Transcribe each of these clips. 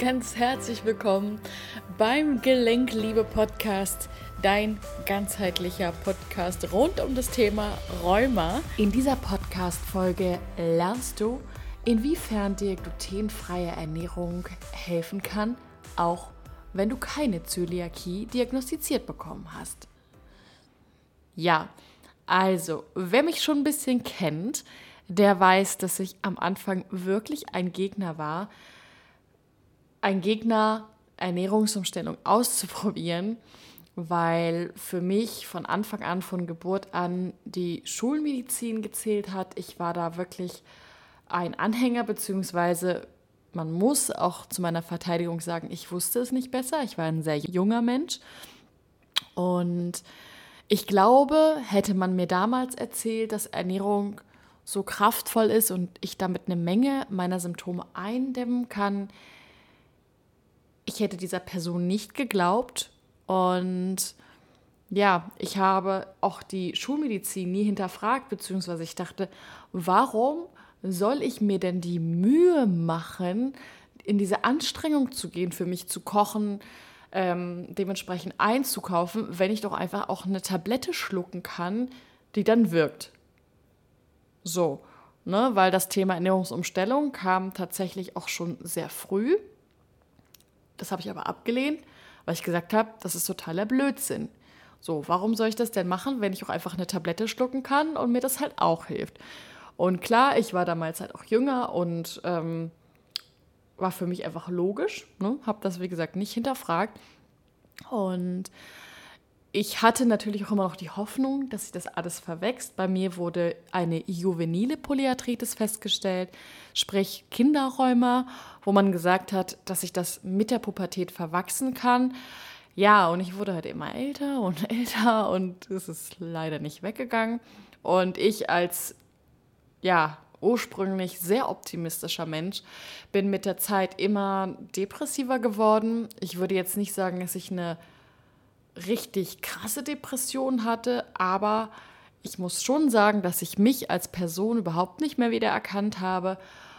ganz herzlich willkommen beim Gelenkliebe Podcast, dein ganzheitlicher Podcast rund um das Thema Rheuma. In dieser Podcast-Folge lernst du, inwiefern dir glutenfreie Ernährung helfen kann, auch wenn du keine Zöliakie diagnostiziert bekommen hast. Ja, also, wer mich schon ein bisschen kennt, der weiß, dass ich am Anfang wirklich ein Gegner war, ein Gegner, Ernährungsumstellung auszuprobieren, weil für mich von Anfang an, von Geburt an, die Schulmedizin gezählt hat. Ich war da wirklich ein Anhänger, beziehungsweise man muss auch zu meiner Verteidigung sagen, ich wusste es nicht besser. Ich war ein sehr junger Mensch. Und ich glaube, hätte man mir damals erzählt, dass Ernährung so kraftvoll ist und ich damit eine Menge meiner Symptome eindämmen kann, ich hätte dieser Person nicht geglaubt. Und ja, ich habe auch die Schulmedizin nie hinterfragt, beziehungsweise ich dachte, warum soll ich mir denn die Mühe machen, in diese Anstrengung zu gehen, für mich zu kochen, ähm, dementsprechend einzukaufen, wenn ich doch einfach auch eine Tablette schlucken kann, die dann wirkt. So, ne, weil das Thema Ernährungsumstellung kam tatsächlich auch schon sehr früh. Das habe ich aber abgelehnt, weil ich gesagt habe, das ist totaler Blödsinn. So, warum soll ich das denn machen, wenn ich auch einfach eine Tablette schlucken kann und mir das halt auch hilft? Und klar, ich war damals halt auch jünger und ähm, war für mich einfach logisch. Ne? Habe das, wie gesagt, nicht hinterfragt. Und ich hatte natürlich auch immer noch die Hoffnung, dass sich das alles verwächst. Bei mir wurde eine juvenile Polyarthritis festgestellt, sprich Kinderräumer, wo man gesagt hat, dass sich das mit der Pubertät verwachsen kann. Ja, und ich wurde halt immer älter und älter und es ist leider nicht weggegangen. Und ich als, ja, ursprünglich sehr optimistischer Mensch bin mit der Zeit immer depressiver geworden. Ich würde jetzt nicht sagen, dass ich eine richtig krasse Depression hatte, aber ich muss schon sagen, dass ich mich als Person überhaupt nicht mehr wiedererkannt habe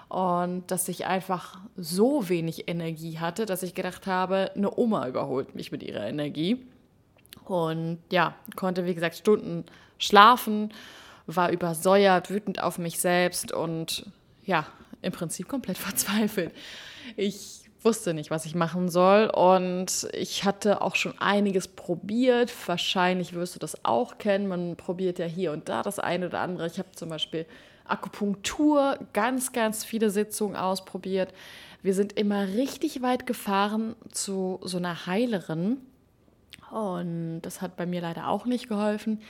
und dass ich einfach so wenig Energie hatte, dass ich gedacht habe, eine Oma überholt mich mit ihrer Energie. Und ja, konnte wie gesagt Stunden schlafen, war übersäuert, wütend auf mich selbst und ja, im Prinzip komplett verzweifelt. Ich wusste nicht, was ich machen soll. Und ich hatte auch schon einiges probiert. Wahrscheinlich wirst du das auch kennen. Man probiert ja hier und da das eine oder andere. Ich habe zum Beispiel Akupunktur, ganz, ganz viele Sitzungen ausprobiert. Wir sind immer richtig weit gefahren zu so einer Heilerin. Und das hat bei mir leider auch nicht geholfen.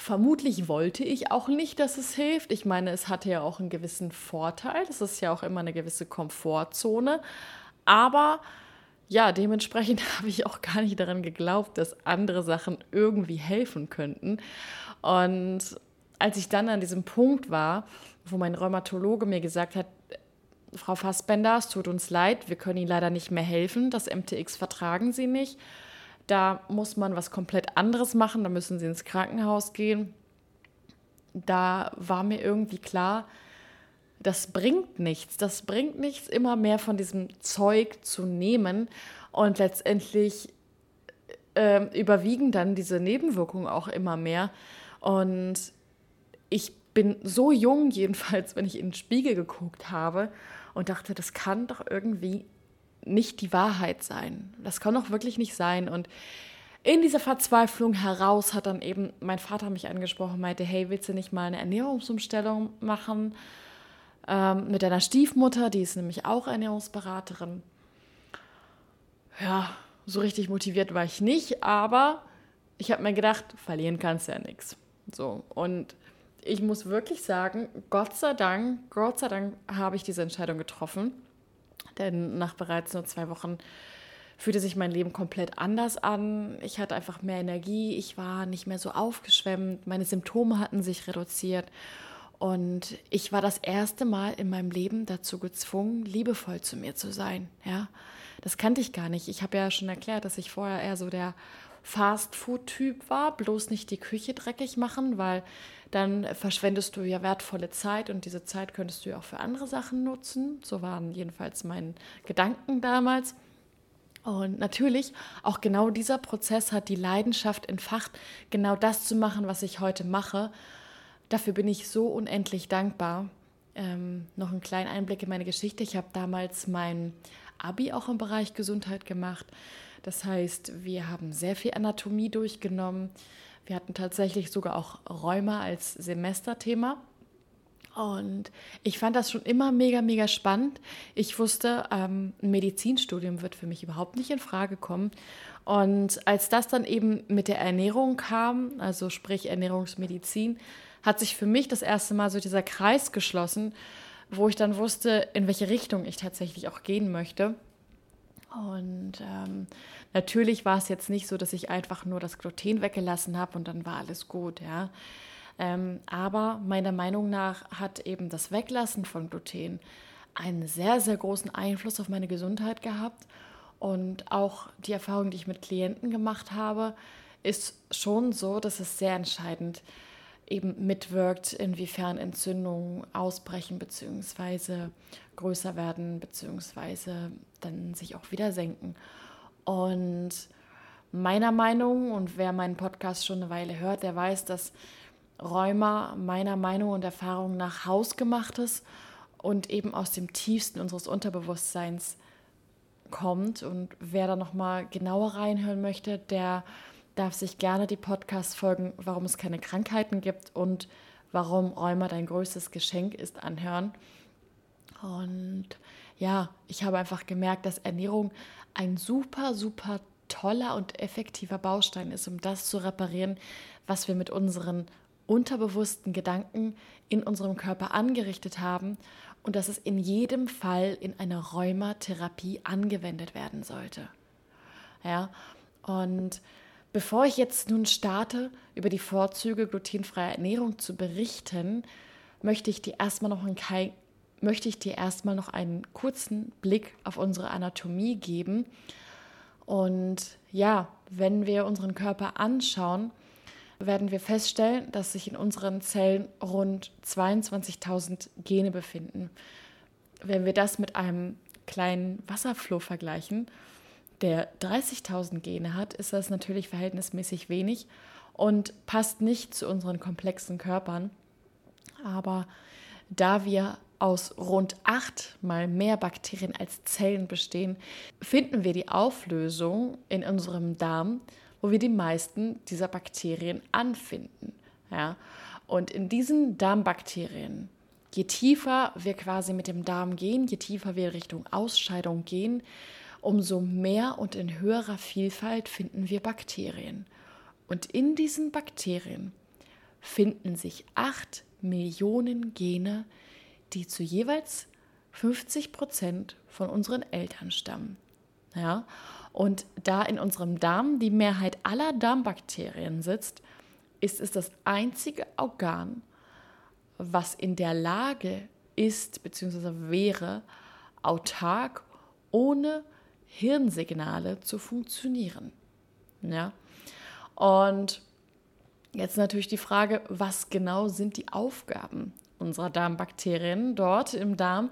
Vermutlich wollte ich auch nicht, dass es hilft. Ich meine, es hatte ja auch einen gewissen Vorteil. Das ist ja auch immer eine gewisse Komfortzone. Aber ja, dementsprechend habe ich auch gar nicht daran geglaubt, dass andere Sachen irgendwie helfen könnten. Und als ich dann an diesem Punkt war, wo mein Rheumatologe mir gesagt hat, Frau Fassbender, es tut uns leid, wir können Ihnen leider nicht mehr helfen, das MTX vertragen Sie nicht da muss man was komplett anderes machen, da müssen sie ins Krankenhaus gehen. Da war mir irgendwie klar, das bringt nichts. Das bringt nichts, immer mehr von diesem Zeug zu nehmen. Und letztendlich äh, überwiegen dann diese Nebenwirkungen auch immer mehr. Und ich bin so jung, jedenfalls, wenn ich in den Spiegel geguckt habe und dachte, das kann doch irgendwie nicht die Wahrheit sein. Das kann doch wirklich nicht sein. Und in dieser Verzweiflung heraus hat dann eben mein Vater mich angesprochen, meinte, hey, willst du nicht mal eine Ernährungsumstellung machen ähm, mit deiner Stiefmutter, die ist nämlich auch Ernährungsberaterin. Ja, so richtig motiviert war ich nicht, aber ich habe mir gedacht, verlieren kannst du ja nichts. So, und ich muss wirklich sagen, Gott sei Dank, Gott sei Dank habe ich diese Entscheidung getroffen denn nach bereits nur zwei Wochen fühlte sich mein Leben komplett anders an. Ich hatte einfach mehr Energie, ich war nicht mehr so aufgeschwemmt, meine Symptome hatten sich reduziert und ich war das erste Mal in meinem Leben dazu gezwungen, liebevoll zu mir zu sein. Ja, das kannte ich gar nicht. Ich habe ja schon erklärt, dass ich vorher eher so der Fast-Food-Typ war, bloß nicht die Küche dreckig machen, weil dann verschwendest du ja wertvolle Zeit und diese Zeit könntest du ja auch für andere Sachen nutzen. So waren jedenfalls meine Gedanken damals. Und natürlich, auch genau dieser Prozess hat die Leidenschaft entfacht, genau das zu machen, was ich heute mache. Dafür bin ich so unendlich dankbar. Ähm, noch einen kleinen Einblick in meine Geschichte. Ich habe damals mein Abi auch im Bereich Gesundheit gemacht. Das heißt, wir haben sehr viel Anatomie durchgenommen. Wir hatten tatsächlich sogar auch Rheuma als Semesterthema. Und ich fand das schon immer mega, mega spannend. Ich wusste, ähm, ein Medizinstudium wird für mich überhaupt nicht in Frage kommen. Und als das dann eben mit der Ernährung kam, also sprich Ernährungsmedizin, hat sich für mich das erste Mal so dieser Kreis geschlossen, wo ich dann wusste, in welche Richtung ich tatsächlich auch gehen möchte. Und ähm, natürlich war es jetzt nicht so, dass ich einfach nur das Gluten weggelassen habe und dann war alles gut, ja. Ähm, aber meiner Meinung nach hat eben das Weglassen von Gluten einen sehr, sehr großen Einfluss auf meine Gesundheit gehabt. Und auch die Erfahrung, die ich mit Klienten gemacht habe, ist schon so, dass es sehr entscheidend eben mitwirkt, inwiefern Entzündungen ausbrechen bzw. größer werden bzw. dann sich auch wieder senken. Und meiner Meinung, und wer meinen Podcast schon eine Weile hört, der weiß, dass Rheuma meiner Meinung und Erfahrung nach hausgemachtes und eben aus dem tiefsten unseres Unterbewusstseins kommt. Und wer da nochmal genauer reinhören möchte, der darf sich gerne die Podcast-Folgen, warum es keine Krankheiten gibt und warum Rheuma dein größtes Geschenk ist, anhören. Und ja, ich habe einfach gemerkt, dass Ernährung ein super, super toller und effektiver Baustein ist, um das zu reparieren, was wir mit unseren unterbewussten Gedanken in unserem Körper angerichtet haben und dass es in jedem Fall in einer Rheumatherapie angewendet werden sollte. Ja, und Bevor ich jetzt nun starte, über die Vorzüge glutenfreier Ernährung zu berichten, möchte ich dir erstmal noch einen, möchte ich dir erstmal noch einen kurzen Blick auf unsere Anatomie geben. Und ja, wenn wir unseren Körper anschauen, werden wir feststellen, dass sich in unseren Zellen rund 22.000 Gene befinden. Wenn wir das mit einem kleinen Wasserfloh vergleichen, der 30.000 Gene hat, ist das natürlich verhältnismäßig wenig und passt nicht zu unseren komplexen Körpern. Aber da wir aus rund achtmal mehr Bakterien als Zellen bestehen, finden wir die Auflösung in unserem Darm, wo wir die meisten dieser Bakterien anfinden. Ja? Und in diesen Darmbakterien, je tiefer wir quasi mit dem Darm gehen, je tiefer wir Richtung Ausscheidung gehen, umso mehr und in höherer Vielfalt finden wir Bakterien. Und in diesen Bakterien finden sich acht Millionen Gene, zu jeweils 50 Prozent von unseren Eltern stammen. Ja? Und da in unserem Darm die Mehrheit aller Darmbakterien sitzt, ist es das einzige Organ, was in der Lage ist bzw. wäre, autark ohne Hirnsignale zu funktionieren. Ja? Und jetzt natürlich die Frage, was genau sind die Aufgaben unserer Darmbakterien dort im Darm?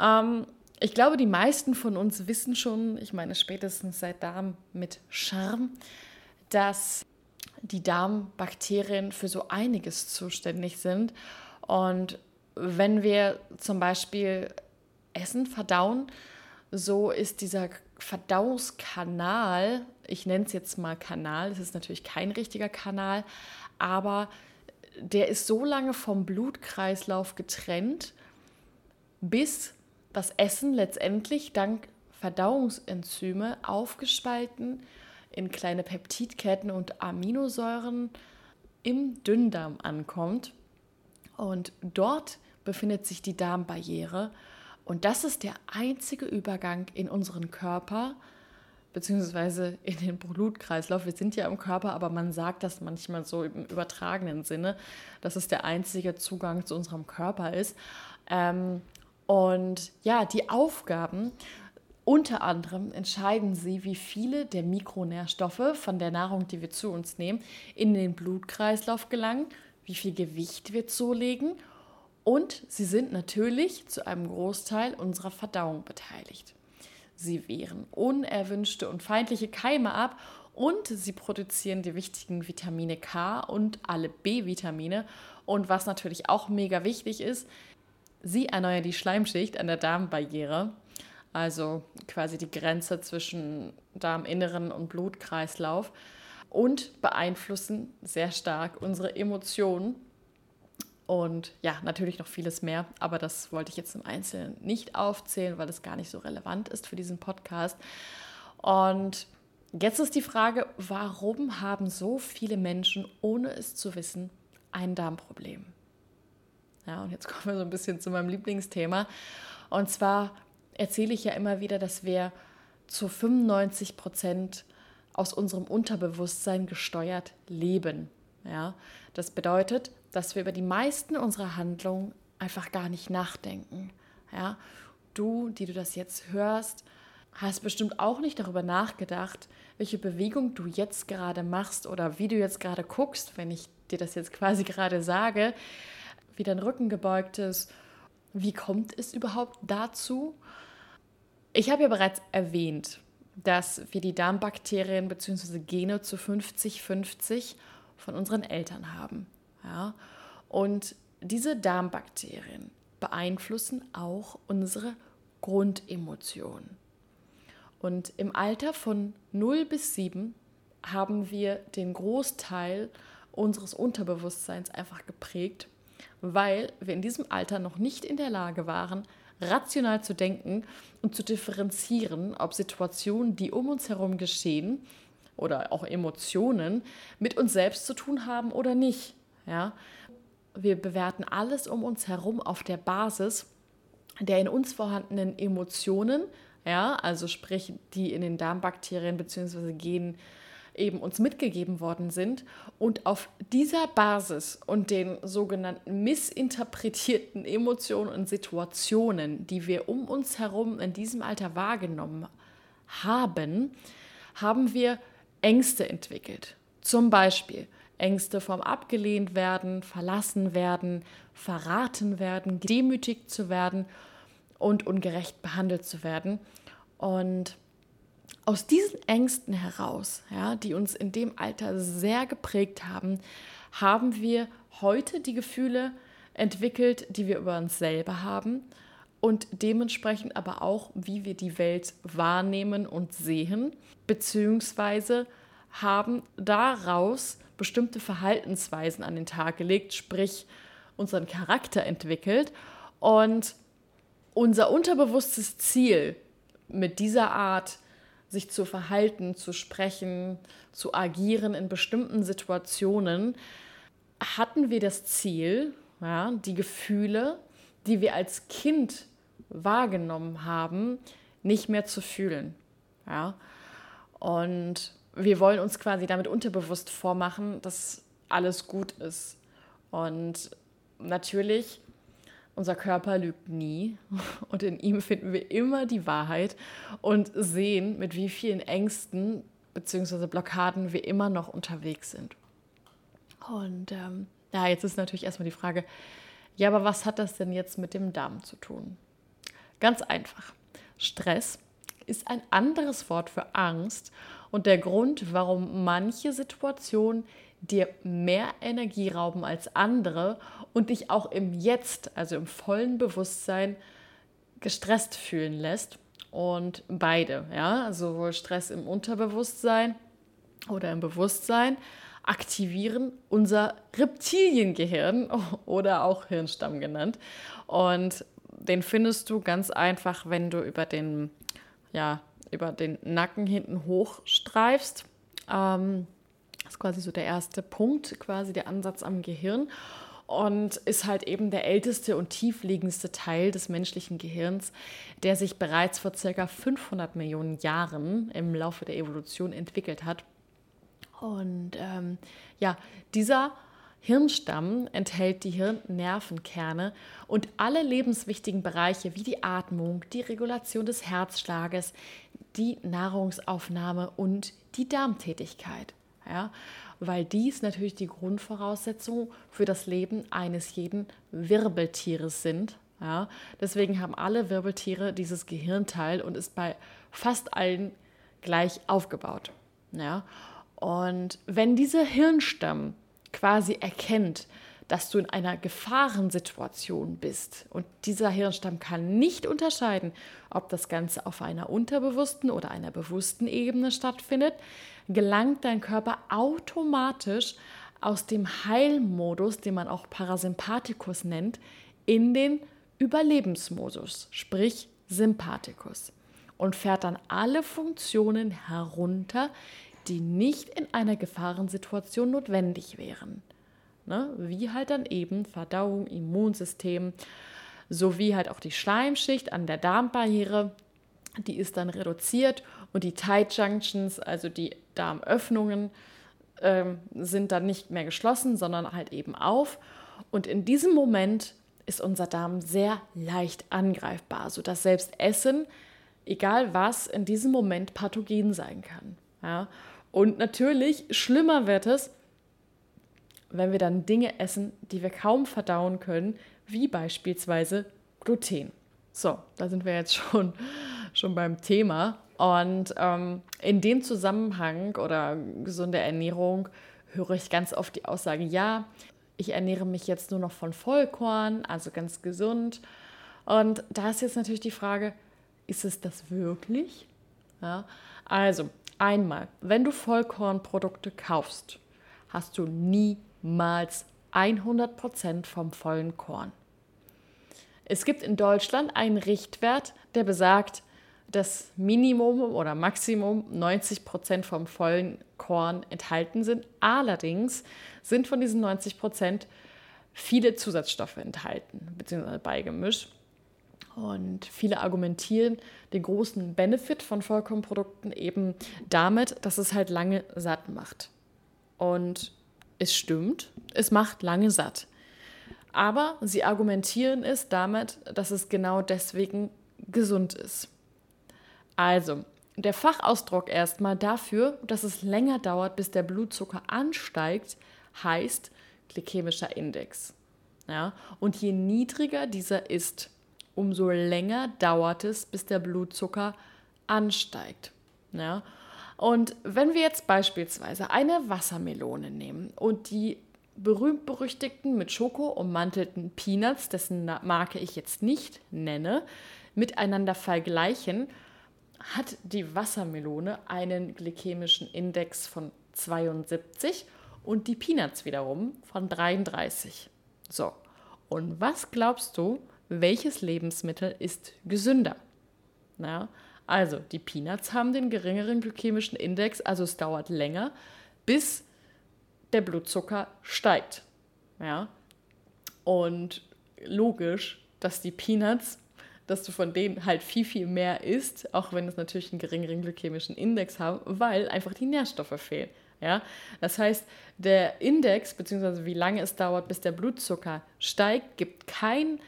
Ähm, ich glaube, die meisten von uns wissen schon, ich meine spätestens seit Darm mit Charme, dass die Darmbakterien für so einiges zuständig sind. Und wenn wir zum Beispiel Essen verdauen, so ist dieser Verdauungskanal, ich nenne es jetzt mal Kanal, es ist natürlich kein richtiger Kanal, aber der ist so lange vom Blutkreislauf getrennt, bis das Essen letztendlich dank Verdauungsenzyme aufgespalten in kleine Peptidketten und Aminosäuren im Dünndarm ankommt. Und dort befindet sich die Darmbarriere und das ist der einzige Übergang in unseren Körper, beziehungsweise in den Blutkreislauf. Wir sind ja im Körper, aber man sagt das manchmal so im übertragenen Sinne, dass es der einzige Zugang zu unserem Körper ist. Ähm, und ja, die Aufgaben Unter anderem entscheiden sie, wie viele der Mikronährstoffe von der Nahrung, die wir zu uns nehmen, in den Blutkreislauf gelangen, wie viel Gewicht wir zulegen und sie sind natürlich zu einem Großteil unserer Verdauung beteiligt. Sie wehren unerwünschte und feindliche Keime ab und sie produzieren die wichtigen Vitamine K und alle B-Vitamine. Und was natürlich auch mega wichtig ist, sie erneuern die Schleimschicht an der Darmbarriere, also quasi die Grenze zwischen Darminneren und Blutkreislauf und beeinflussen sehr stark unsere Emotionen und ja, natürlich noch vieles mehr, aber das wollte ich jetzt im Einzelnen nicht aufzählen, weil es gar nicht so relevant ist für diesen Podcast. Und jetzt ist die Frage, warum haben so viele Menschen, ohne es zu wissen, ein Darmproblem? Ja, und jetzt kommen wir so ein bisschen zu meinem Lieblingsthema. Und zwar erzähle ich ja immer wieder, dass wir zu 95 Prozent aus unserem Unterbewusstsein gesteuert leben. Ja, das bedeutet, dass wir über die meisten unserer Handlungen einfach gar nicht nachdenken. Ja, du, die du das jetzt hörst, hast bestimmt auch nicht darüber nachgedacht, welche Bewegung du jetzt gerade machst oder wie du jetzt gerade guckst, wenn ich dir das jetzt quasi gerade sage, wie dein Rücken gebeugt ist. Wie kommt es überhaupt dazu? Ich habe ja bereits erwähnt, dass wir die Darmbakterien bzw. Gene zu 50-50 von unseren Eltern haben. Ja? Und diese Darmbakterien beeinflussen auch unsere Grundemotionen. Und im Alter von 0 bis 7 haben wir den Großteil unseres Unterbewusstseins einfach geprägt, weil wir in diesem Alter noch nicht in der Lage waren, rational zu denken und zu differenzieren, ob Situationen, die um uns herum geschehen, oder auch Emotionen mit uns selbst zu tun haben oder nicht. Ja? Wir bewerten alles um uns herum auf der Basis der in uns vorhandenen Emotionen, ja, also sprich, die in den Darmbakterien bzw. Genen eben uns mitgegeben worden sind. Und auf dieser Basis und den sogenannten missinterpretierten Emotionen und Situationen, die wir um uns herum in diesem Alter wahrgenommen haben, haben wir Ängste entwickelt. Zum Beispiel Ängste vom abgelehnt werden, verlassen werden, verraten werden, demütigt zu werden und ungerecht behandelt zu werden. Und aus diesen Ängsten heraus, ja, die uns in dem Alter sehr geprägt haben, haben wir heute die Gefühle entwickelt, die wir über uns selber haben und dementsprechend aber auch, wie wir die Welt wahrnehmen und sehen, beziehungsweise haben daraus bestimmte Verhaltensweisen an den Tag gelegt, sprich unseren Charakter entwickelt und unser unterbewusstes Ziel mit dieser Art, sich zu verhalten, zu sprechen, zu agieren in bestimmten Situationen, hatten wir das Ziel, ja, die Gefühle, die wir als Kind wahrgenommen haben, nicht mehr zu fühlen. Ja? Und wir wollen uns quasi damit unterbewusst vormachen, dass alles gut ist. Und natürlich, unser Körper lügt nie und in ihm finden wir immer die Wahrheit und sehen, mit wie vielen Ängsten bzw. Blockaden wir immer noch unterwegs sind. Und ähm, ja, jetzt ist natürlich erstmal die Frage, ja, aber was hat das denn jetzt mit dem Darm zu tun? Ganz einfach. Stress ist ein anderes Wort für Angst und der Grund, warum manche Situationen dir mehr Energie rauben als andere und dich auch im Jetzt, also im vollen Bewusstsein, gestresst fühlen lässt. Und beide, ja, sowohl Stress im Unterbewusstsein oder im Bewusstsein, aktivieren unser Reptiliengehirn oder auch Hirnstamm genannt. Und den findest du ganz einfach, wenn du über den, ja, über den Nacken hinten hochstreifst. Ähm, das ist quasi so der erste Punkt, quasi der Ansatz am Gehirn und ist halt eben der älteste und tiefliegendste Teil des menschlichen Gehirns, der sich bereits vor circa 500 Millionen Jahren im Laufe der Evolution entwickelt hat. Und ähm, ja, dieser Hirnstamm enthält die Hirnnervenkerne und alle lebenswichtigen Bereiche wie die Atmung, die Regulation des Herzschlages, die Nahrungsaufnahme und die Darmtätigkeit. Ja, weil dies natürlich die Grundvoraussetzungen für das Leben eines jeden Wirbeltieres sind. Ja, deswegen haben alle Wirbeltiere dieses Gehirnteil und ist bei fast allen gleich aufgebaut. Ja, und wenn dieser Hirnstamm quasi erkennt, dass du in einer Gefahrensituation bist. Und dieser Hirnstamm kann nicht unterscheiden, ob das Ganze auf einer unterbewussten oder einer bewussten Ebene stattfindet, gelangt dein Körper automatisch aus dem Heilmodus, den man auch Parasympathikus nennt, in den Überlebensmodus, sprich Sympathikus, und fährt dann alle Funktionen herunter, die nicht in einer Gefahrensituation notwendig wären. Ne? Wie halt dann eben Verdauung, Immunsystem, sowie halt auch die Schleimschicht an der Darmbarriere, die ist dann reduziert und die Tight Junctions, also die Darmöffnungen, ähm, sind dann nicht mehr geschlossen, sondern halt eben auf. Und in diesem Moment ist unser Darm sehr leicht angreifbar, sodass selbst Essen, egal was, in diesem Moment pathogen sein kann. Ja? Und natürlich, schlimmer wird es, wenn wir dann Dinge essen, die wir kaum verdauen können, wie beispielsweise Gluten. So, da sind wir jetzt schon, schon beim Thema. Und ähm, in dem Zusammenhang oder gesunde Ernährung höre ich ganz oft die Aussage, ja, ich ernähre mich jetzt nur noch von Vollkorn, also ganz gesund. Und da ist jetzt natürlich die Frage, ist es das wirklich? Ja, also Einmal, wenn du Vollkornprodukte kaufst, hast du niemals 100% vom vollen Korn. Es gibt in Deutschland einen Richtwert, der besagt, dass Minimum oder Maximum 90% vom vollen Korn enthalten sind. Allerdings sind von diesen 90% viele Zusatzstoffe enthalten, beziehungsweise beigemischt. Und viele argumentieren den großen Benefit von Vollkornprodukten eben damit, dass es halt lange satt macht. Und es stimmt, es macht lange satt. Aber sie argumentieren es damit, dass es genau deswegen gesund ist. Also, der Fachausdruck erstmal dafür, dass es länger dauert, bis der Blutzucker ansteigt, heißt glykämischer Index. Ja? Und je niedriger dieser ist, umso länger dauert es, bis der Blutzucker ansteigt. Ja? Und wenn wir jetzt beispielsweise eine Wassermelone nehmen und die berühmt-berüchtigten mit Schoko ummantelten Peanuts, dessen Marke ich jetzt nicht nenne, miteinander vergleichen, hat die Wassermelone einen glykämischen Index von 72 und die Peanuts wiederum von 33. So, und was glaubst du, welches Lebensmittel ist gesünder. Ja, also die Peanuts haben den geringeren glykämischen Index, also es dauert länger, bis der Blutzucker steigt. Ja, und logisch, dass die Peanuts, dass du von denen halt viel, viel mehr isst, auch wenn es natürlich einen geringeren glykämischen Index haben, weil einfach die Nährstoffe fehlen. Ja? Das heißt, der Index, beziehungsweise wie lange es dauert, bis der Blutzucker steigt, gibt kein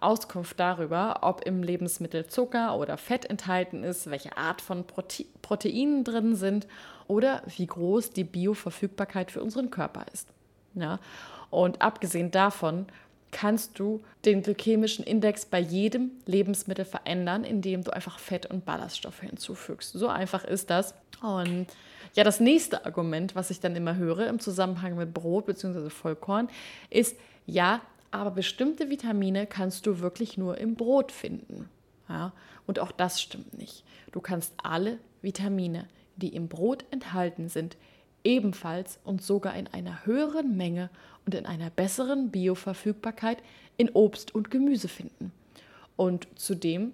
Auskunft darüber, ob im Lebensmittel Zucker oder Fett enthalten ist, welche Art von Prote Proteinen drin sind oder wie groß die Bioverfügbarkeit für unseren Körper ist. Ja? Und abgesehen davon kannst du den glykämischen Index bei jedem Lebensmittel verändern, indem du einfach Fett und Ballaststoffe hinzufügst. So einfach ist das. Und ja, das nächste Argument, was ich dann immer höre im Zusammenhang mit Brot bzw. Vollkorn, ist, ja, aber bestimmte Vitamine kannst du wirklich nur im Brot finden. Ja? Und auch das stimmt nicht. Du kannst alle Vitamine, die im Brot enthalten sind, ebenfalls und sogar in einer höheren Menge und in einer besseren Bioverfügbarkeit in Obst und Gemüse finden. Und zudem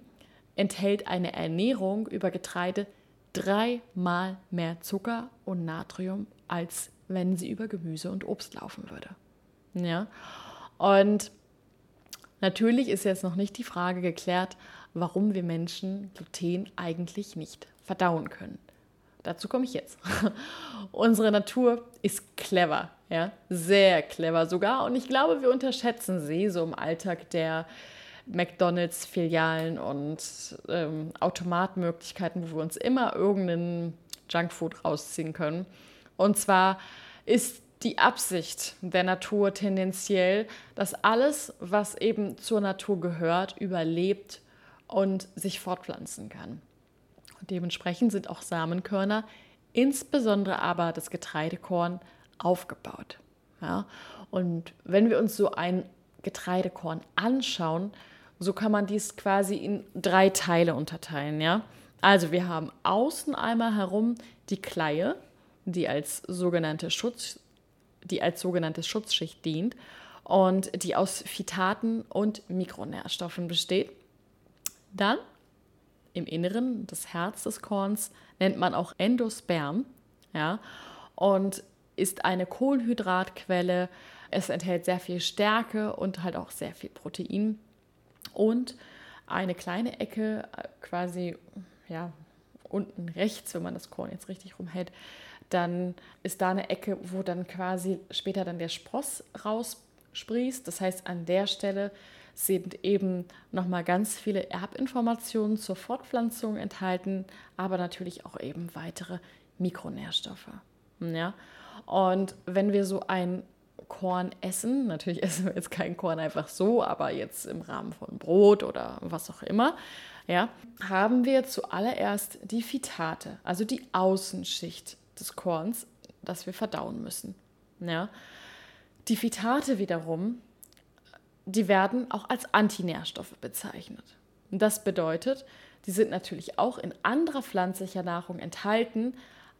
enthält eine Ernährung über Getreide dreimal mehr Zucker und Natrium, als wenn sie über Gemüse und Obst laufen würde. Ja? Und natürlich ist jetzt noch nicht die Frage geklärt, warum wir Menschen Gluten eigentlich nicht verdauen können. dazu komme ich jetzt. Unsere Natur ist clever, ja, sehr clever sogar. Und ich glaube, wir unterschätzen sie so im Alltag der McDonalds-Filialen und ähm, Automatmöglichkeiten, wo wir uns immer irgendeinen Junkfood rausziehen können. Und zwar ist die Absicht der Natur tendenziell, dass alles, was eben zur Natur gehört, überlebt und sich fortpflanzen kann. Und dementsprechend sind auch Samenkörner, insbesondere aber das Getreidekorn, aufgebaut. Ja? Und wenn wir uns so ein Getreidekorn anschauen, so kann man dies quasi in drei Teile unterteilen. Ja? Also wir haben außen einmal herum die Kleie, die als sogenannte Schutz, die als sogenannte Schutzschicht dient und die aus Phytaten und Mikronährstoffen besteht. Dann im Inneren, das Herz des Korns, nennt man auch Endosperm, ja, und ist eine Kohlenhydratquelle. Es enthält sehr viel Stärke und halt auch sehr viel Protein. Und eine kleine Ecke, äh, quasi, ja, unten rechts, wenn man das Korn jetzt richtig rumhält, dann ist da eine Ecke, wo dann quasi später dann der Spross raussprießt. Das heißt, an der Stelle sind eben nochmal ganz viele Erbinformationen zur Fortpflanzung enthalten, aber natürlich auch eben weitere Mikronährstoffe. Ja? Und wenn wir so ein Korn essen, natürlich essen wir jetzt kein Korn einfach so, aber jetzt im Rahmen von Brot oder was auch immer, ja, haben wir zuallererst die Phytate, also die Außenschicht des Korns, das wir verdauen müssen. Ja. Die Phytate wiederum, die werden auch als Antinährstoffe bezeichnet. Das bedeutet, die sind natürlich auch in anderer pflanzlicher Nahrung enthalten,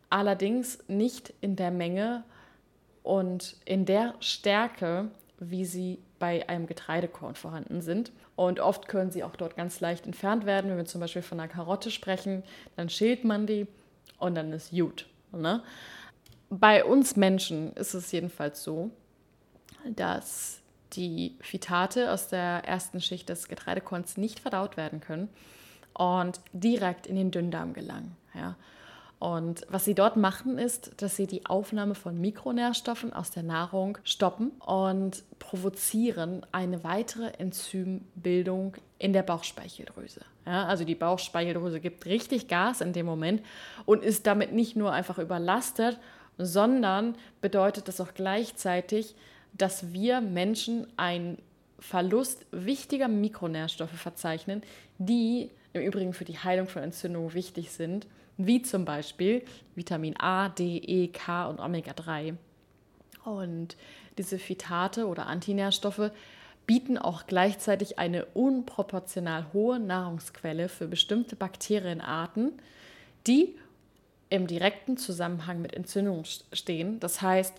allerdings nicht in der Menge und in der Stärke, wie sie bei einem Getreidekorn vorhanden sind. Und oft können sie auch dort ganz leicht entfernt werden. Wenn wir zum Beispiel von einer Karotte sprechen, dann schält man die und dann ist gut. Ne? Bei uns Menschen ist es jedenfalls so, dass die Phytate aus der ersten Schicht des Getreidekorns nicht verdaut werden können und direkt in den Dünndarm gelangen. Ja. Und was sie dort machen, ist, dass sie die Aufnahme von Mikronährstoffen aus der Nahrung stoppen und provozieren eine weitere Enzymbildung in der Bauchspeicheldrüse. Ja, also die Bauchspeicheldrüse gibt richtig Gas in dem Moment und ist damit nicht nur einfach überlastet, sondern bedeutet das auch gleichzeitig, dass wir Menschen einen Verlust wichtiger Mikronährstoffe verzeichnen, die im Übrigen für die Heilung von Entzündungen wichtig sind wie zum Beispiel Vitamin A, D, E, K und Omega-3. Und diese Phytate oder Antinährstoffe bieten auch gleichzeitig eine unproportional hohe Nahrungsquelle für bestimmte Bakterienarten, die im direkten Zusammenhang mit Entzündungen stehen. Das heißt,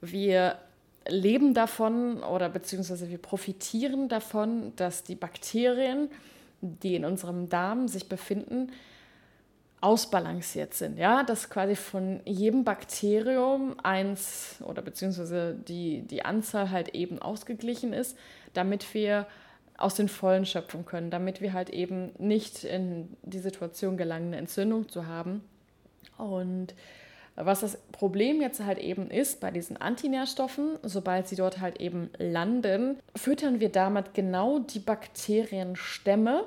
wir leben davon oder beziehungsweise wir profitieren davon, dass die Bakterien, die in unserem Darm sich befinden, ausbalanciert sind, ja, dass quasi von jedem Bakterium eins oder beziehungsweise die, die Anzahl halt eben ausgeglichen ist, damit wir aus den Vollen schöpfen können, damit wir halt eben nicht in die Situation gelangen, eine Entzündung zu haben. Und was das Problem jetzt halt eben ist bei diesen Antinährstoffen, sobald sie dort halt eben landen, füttern wir damit genau die Bakterienstämme,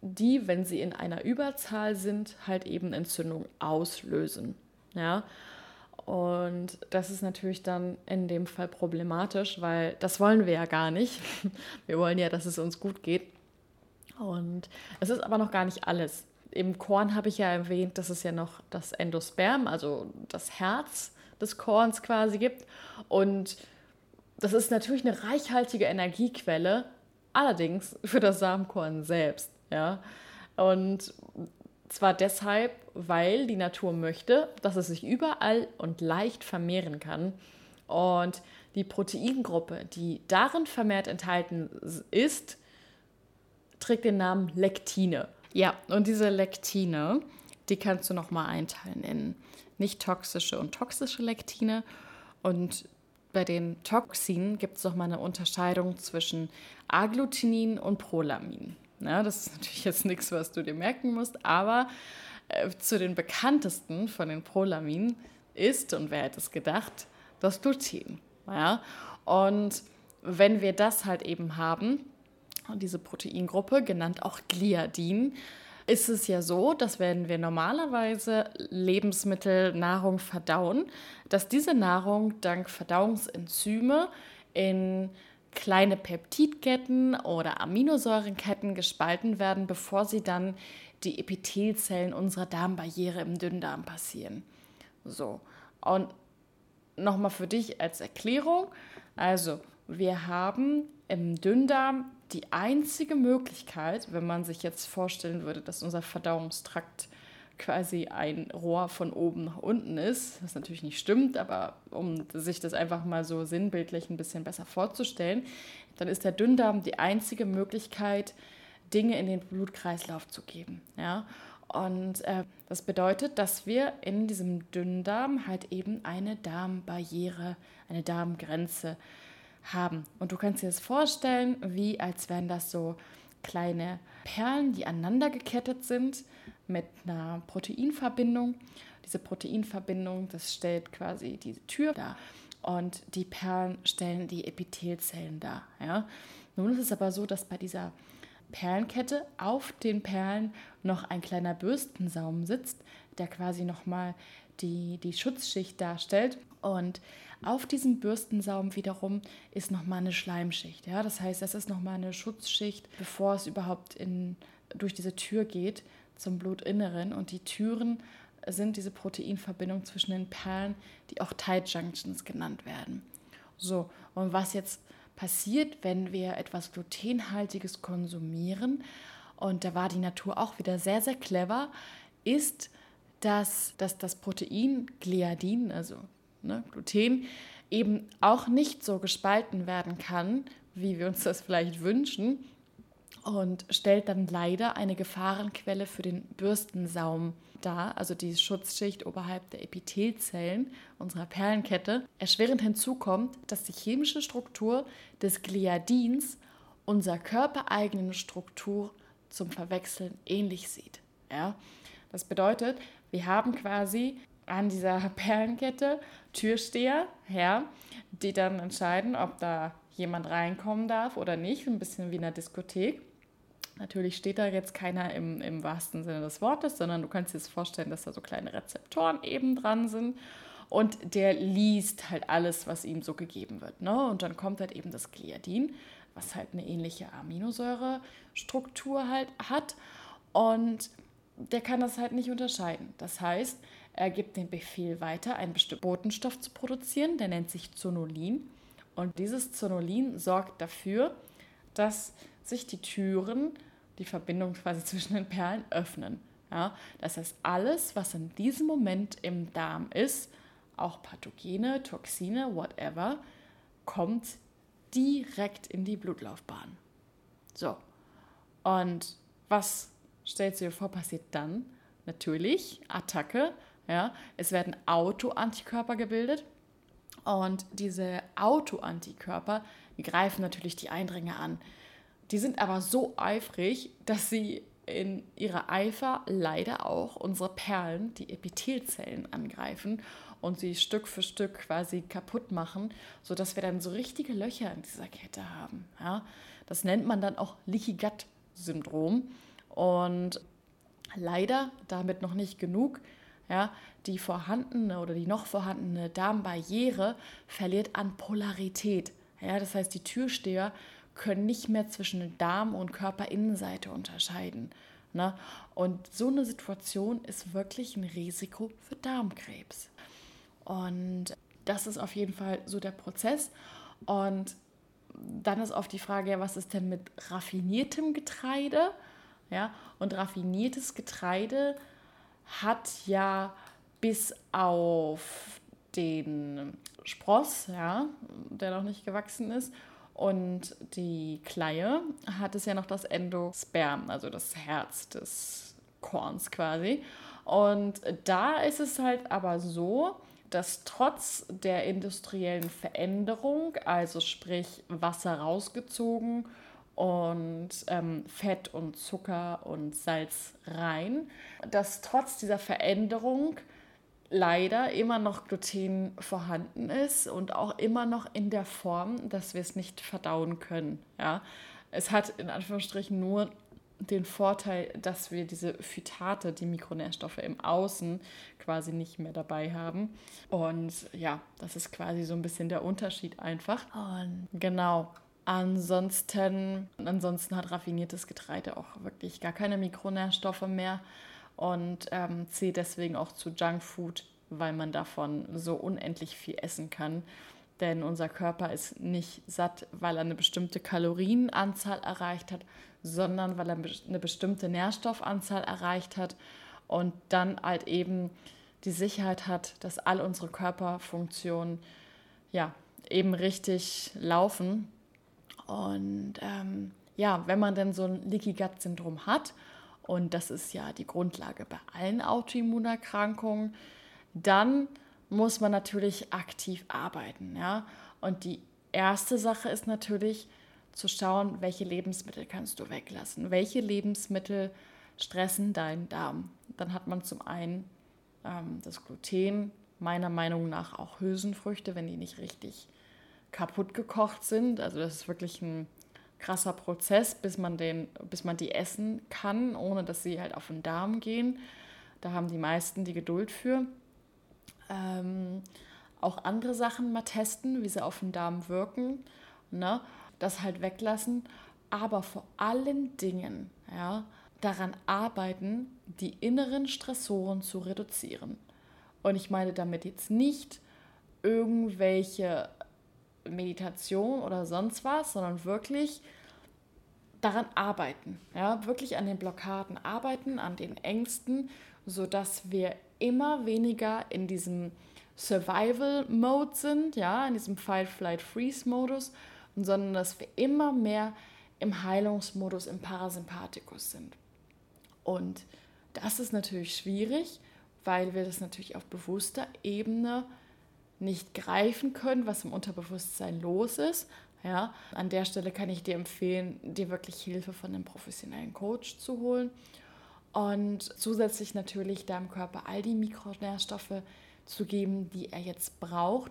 die, wenn sie in einer Überzahl sind, halt eben Entzündung auslösen. Ja. Und das ist natürlich dann in dem Fall problematisch, weil das wollen wir ja gar nicht. Wir wollen ja, dass es uns gut geht. Und es ist aber noch gar nicht alles. Im Korn habe ich ja erwähnt, dass es ja noch das Endosperm, also das Herz des Korns quasi gibt. Und das ist natürlich eine reichhaltige Energiequelle, allerdings für das Samenkorn selbst. Ja? Und zwar deshalb, weil die Natur möchte, dass es sich überall und leicht vermehren kann. Und die Proteingruppe, die darin vermehrt enthalten ist, trägt den Namen Lektine. Ja, und diese Lektine, die kannst du nochmal einteilen in nicht toxische und toxische Lektine. Und bei den Toxinen gibt es nochmal eine Unterscheidung zwischen Agglutinin und Prolamin. Ja, das ist natürlich jetzt nichts, was du dir merken musst, aber äh, zu den bekanntesten von den Prolaminen ist, und wer hätte es gedacht, das Gluten. Ja? Und wenn wir das halt eben haben, diese Proteingruppe, genannt auch Gliadin, ist es ja so, dass wenn wir normalerweise Lebensmittel, Nahrung verdauen, dass diese Nahrung dank Verdauungsenzyme in kleine Peptidketten oder Aminosäurenketten gespalten werden, bevor sie dann die Epithelzellen unserer Darmbarriere im Dünndarm passieren. So, und nochmal für dich als Erklärung, also wir haben im Dünndarm die einzige Möglichkeit, wenn man sich jetzt vorstellen würde, dass unser Verdauungstrakt quasi ein Rohr von oben nach unten ist, was natürlich nicht stimmt, aber um sich das einfach mal so sinnbildlich ein bisschen besser vorzustellen, dann ist der Dünndarm die einzige Möglichkeit, Dinge in den Blutkreislauf zu geben. Ja? Und äh, das bedeutet, dass wir in diesem Dünndarm halt eben eine Darmbarriere, eine Darmgrenze haben. Und du kannst dir das vorstellen, wie als wären das so kleine Perlen, die aneinander gekettet sind mit einer Proteinverbindung. Diese Proteinverbindung, das stellt quasi diese Tür dar. Und die Perlen stellen die Epithelzellen dar. Ja? Nun ist es aber so, dass bei dieser Perlenkette auf den Perlen noch ein kleiner Bürstensaum sitzt, der quasi nochmal die, die Schutzschicht darstellt. Und auf diesem Bürstensaum wiederum ist nochmal eine Schleimschicht. Ja? Das heißt, das ist nochmal eine Schutzschicht, bevor es überhaupt in, durch diese Tür geht zum Blutinneren. Und die Türen sind diese Proteinverbindungen zwischen den Perlen, die auch Tight Junctions genannt werden. So, und was jetzt passiert, wenn wir etwas Glutenhaltiges konsumieren, und da war die Natur auch wieder sehr, sehr clever, ist, dass, dass das Protein Gliadin, also ne, Gluten, eben auch nicht so gespalten werden kann, wie wir uns das vielleicht wünschen, und stellt dann leider eine Gefahrenquelle für den Bürstensaum dar, also die Schutzschicht oberhalb der Epithelzellen unserer Perlenkette. Erschwerend hinzu kommt, dass die chemische Struktur des Gliadins unserer körpereigenen Struktur zum Verwechseln ähnlich sieht. Ja? Das bedeutet, wir haben quasi an dieser Perlenkette Türsteher, ja, die dann entscheiden, ob da jemand reinkommen darf oder nicht, ein bisschen wie in einer Diskothek. Natürlich steht da jetzt keiner im, im wahrsten Sinne des Wortes, sondern du kannst dir jetzt vorstellen, dass da so kleine Rezeptoren eben dran sind. Und der liest halt alles, was ihm so gegeben wird. Ne? Und dann kommt halt eben das Gliadin, was halt eine ähnliche Aminosäurestruktur halt hat. Und der kann das halt nicht unterscheiden. Das heißt, er gibt den Befehl weiter, einen bestimmten Botenstoff zu produzieren, der nennt sich Zonulin. Und dieses Zonulin sorgt dafür, dass sich die Türen, die Verbindung quasi zwischen den Perlen, öffnen. Ja, das heißt, alles, was in diesem Moment im Darm ist, auch Pathogene, Toxine, whatever, kommt direkt in die Blutlaufbahn. So. Und was stellst du dir vor, passiert dann? Natürlich, Attacke. Ja, es werden Autoantikörper gebildet und diese Autoantikörper greifen natürlich die Eindringe an. Die sind aber so eifrig, dass sie in ihrer Eifer leider auch unsere Perlen, die Epithelzellen, angreifen und sie Stück für Stück quasi kaputt machen, sodass wir dann so richtige Löcher in dieser Kette haben. Ja? Das nennt man dann auch Leaky Gut Syndrom. Und leider damit noch nicht genug. Ja, die vorhandene oder die noch vorhandene Darmbarriere verliert an Polarität. Ja, das heißt, die Türsteher können nicht mehr zwischen Darm- und Körperinnenseite unterscheiden. Ne? Und so eine Situation ist wirklich ein Risiko für Darmkrebs. Und das ist auf jeden Fall so der Prozess. Und dann ist oft die Frage, ja, was ist denn mit raffiniertem Getreide? Ja, und raffiniertes Getreide hat ja bis auf den Spross, ja, der noch nicht gewachsen ist, und die Kleie hat es ja noch das Endosperm, also das Herz des Korns quasi. Und da ist es halt aber so, dass trotz der industriellen Veränderung, also sprich Wasser rausgezogen und ähm, Fett und Zucker und Salz rein, dass trotz dieser Veränderung leider immer noch Gluten vorhanden ist und auch immer noch in der Form, dass wir es nicht verdauen können. Ja? Es hat in Anführungsstrichen nur den Vorteil, dass wir diese Phytate, die Mikronährstoffe im Außen quasi nicht mehr dabei haben. Und ja, das ist quasi so ein bisschen der Unterschied einfach. Und genau. Ansonsten, ansonsten hat raffiniertes Getreide auch wirklich gar keine Mikronährstoffe mehr und ähm, zählt deswegen auch zu Junkfood, weil man davon so unendlich viel essen kann. Denn unser Körper ist nicht satt, weil er eine bestimmte Kalorienanzahl erreicht hat, sondern weil er eine bestimmte Nährstoffanzahl erreicht hat und dann halt eben die Sicherheit hat, dass all unsere Körperfunktionen ja eben richtig laufen. Und ähm, ja, wenn man dann so ein Leaky Gut Syndrom hat, und das ist ja die Grundlage bei allen Autoimmunerkrankungen, dann muss man natürlich aktiv arbeiten. Ja? Und die erste Sache ist natürlich zu schauen, welche Lebensmittel kannst du weglassen. Welche Lebensmittel stressen deinen Darm. Dann hat man zum einen ähm, das Gluten, meiner Meinung nach auch Hülsenfrüchte, wenn die nicht richtig kaputt gekocht sind. Also das ist wirklich ein krasser Prozess, bis man, den, bis man die essen kann, ohne dass sie halt auf den Darm gehen. Da haben die meisten die Geduld für. Ähm, auch andere Sachen mal testen, wie sie auf den Darm wirken. Ne? Das halt weglassen. Aber vor allen Dingen ja, daran arbeiten, die inneren Stressoren zu reduzieren. Und ich meine damit jetzt nicht irgendwelche Meditation oder sonst was, sondern wirklich daran arbeiten. Ja, wirklich an den Blockaden arbeiten, an den Ängsten, sodass wir immer weniger in diesem Survival-Mode sind, ja, in diesem Fight-Flight-Freeze-Modus, sondern dass wir immer mehr im Heilungsmodus, im Parasympathikus sind. Und das ist natürlich schwierig, weil wir das natürlich auf bewusster Ebene nicht greifen können, was im Unterbewusstsein los ist. Ja, an der Stelle kann ich dir empfehlen, dir wirklich Hilfe von einem professionellen Coach zu holen und zusätzlich natürlich deinem Körper all die Mikronährstoffe zu geben, die er jetzt braucht,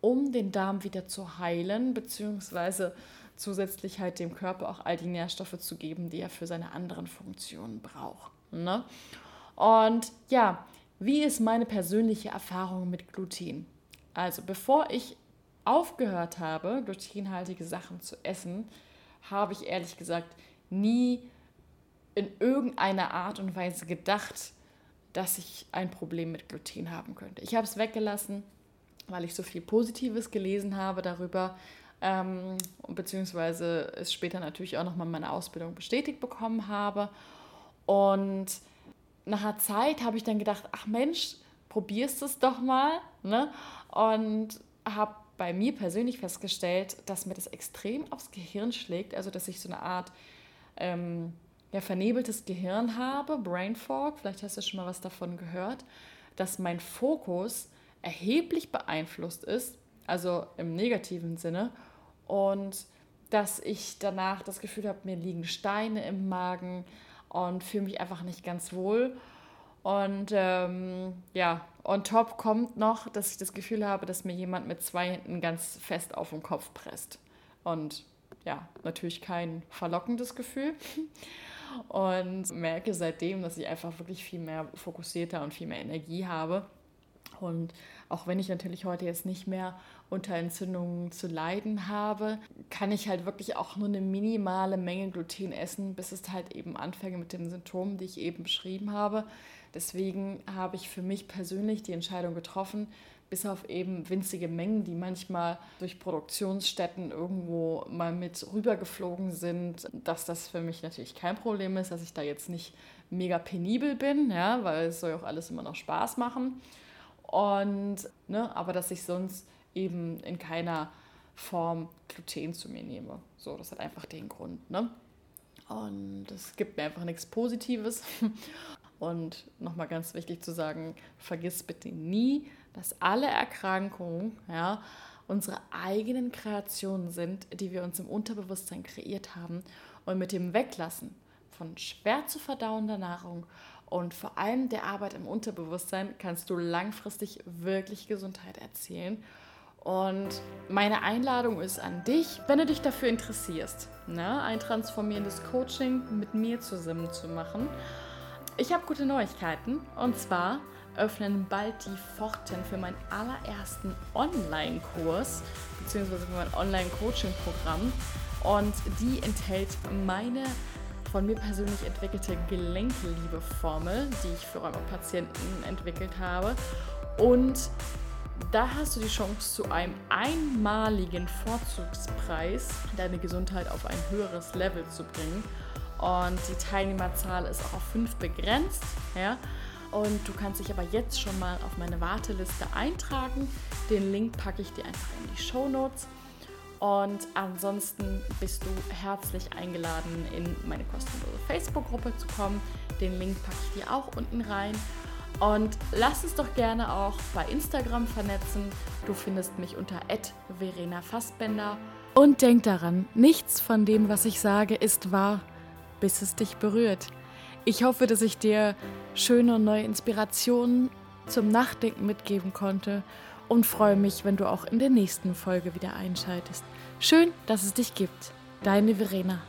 um den Darm wieder zu heilen, beziehungsweise zusätzlich halt dem Körper auch all die Nährstoffe zu geben, die er für seine anderen Funktionen braucht. Ne? Und ja, wie ist meine persönliche Erfahrung mit Gluten? Also bevor ich aufgehört habe, glutenhaltige Sachen zu essen, habe ich ehrlich gesagt nie in irgendeiner Art und Weise gedacht, dass ich ein Problem mit Gluten haben könnte. Ich habe es weggelassen, weil ich so viel Positives gelesen habe darüber, ähm, beziehungsweise es später natürlich auch nochmal meine Ausbildung bestätigt bekommen habe. Und nach einer Zeit habe ich dann gedacht, ach Mensch, probierst es doch mal. Ne? Und habe bei mir persönlich festgestellt, dass mir das extrem aufs Gehirn schlägt, also dass ich so eine Art ähm, ja, vernebeltes Gehirn habe, Brain Fog, vielleicht hast du schon mal was davon gehört, dass mein Fokus erheblich beeinflusst ist, also im negativen Sinne, und dass ich danach das Gefühl habe, mir liegen Steine im Magen und fühle mich einfach nicht ganz wohl. Und ähm, ja, on top kommt noch, dass ich das Gefühl habe, dass mir jemand mit zwei Händen ganz fest auf den Kopf presst. Und ja, natürlich kein verlockendes Gefühl. Und merke seitdem, dass ich einfach wirklich viel mehr fokussierter und viel mehr Energie habe. Und auch wenn ich natürlich heute jetzt nicht mehr unter Entzündungen zu leiden habe, kann ich halt wirklich auch nur eine minimale Menge Gluten essen, bis es halt eben anfängt mit den Symptomen, die ich eben beschrieben habe. Deswegen habe ich für mich persönlich die Entscheidung getroffen, bis auf eben winzige Mengen, die manchmal durch Produktionsstätten irgendwo mal mit rübergeflogen sind, dass das für mich natürlich kein Problem ist, dass ich da jetzt nicht mega penibel bin, ja, weil es soll ja auch alles immer noch Spaß machen. Und, ne, aber dass ich sonst eben in keiner Form Gluten zu mir nehme. So, das hat einfach den Grund, ne? Und es gibt mir einfach nichts Positives. Und nochmal ganz wichtig zu sagen, vergiss bitte nie, dass alle Erkrankungen ja, unsere eigenen Kreationen sind, die wir uns im Unterbewusstsein kreiert haben Und mit dem Weglassen von schwer zu verdauender Nahrung und vor allem der Arbeit im Unterbewusstsein kannst du langfristig wirklich Gesundheit erzielen. Und meine Einladung ist an dich, wenn du dich dafür interessierst, ne, ein transformierendes Coaching mit mir zusammen zu machen. Ich habe gute Neuigkeiten und zwar öffnen bald die Pforten für meinen allerersten Online-Kurs beziehungsweise für mein Online-Coaching-Programm und die enthält meine von mir persönlich entwickelte Gelenkliebe-Formel, die ich für eure Patienten entwickelt habe. Und da hast du die Chance, zu einem einmaligen Vorzugspreis deine Gesundheit auf ein höheres Level zu bringen. Und die Teilnehmerzahl ist auch auf fünf begrenzt. Ja? Und du kannst dich aber jetzt schon mal auf meine Warteliste eintragen. Den Link packe ich dir einfach in die Show Notes. Und ansonsten bist du herzlich eingeladen, in meine kostenlose Facebook-Gruppe zu kommen. Den Link packe ich dir auch unten rein. Und lass uns doch gerne auch bei Instagram vernetzen. Du findest mich unter Verena Fassbender. Und denk daran, nichts von dem, was ich sage, ist wahr, bis es dich berührt. Ich hoffe, dass ich dir schöne und neue Inspirationen zum Nachdenken mitgeben konnte und freue mich, wenn du auch in der nächsten Folge wieder einschaltest. Schön, dass es dich gibt. Deine Verena.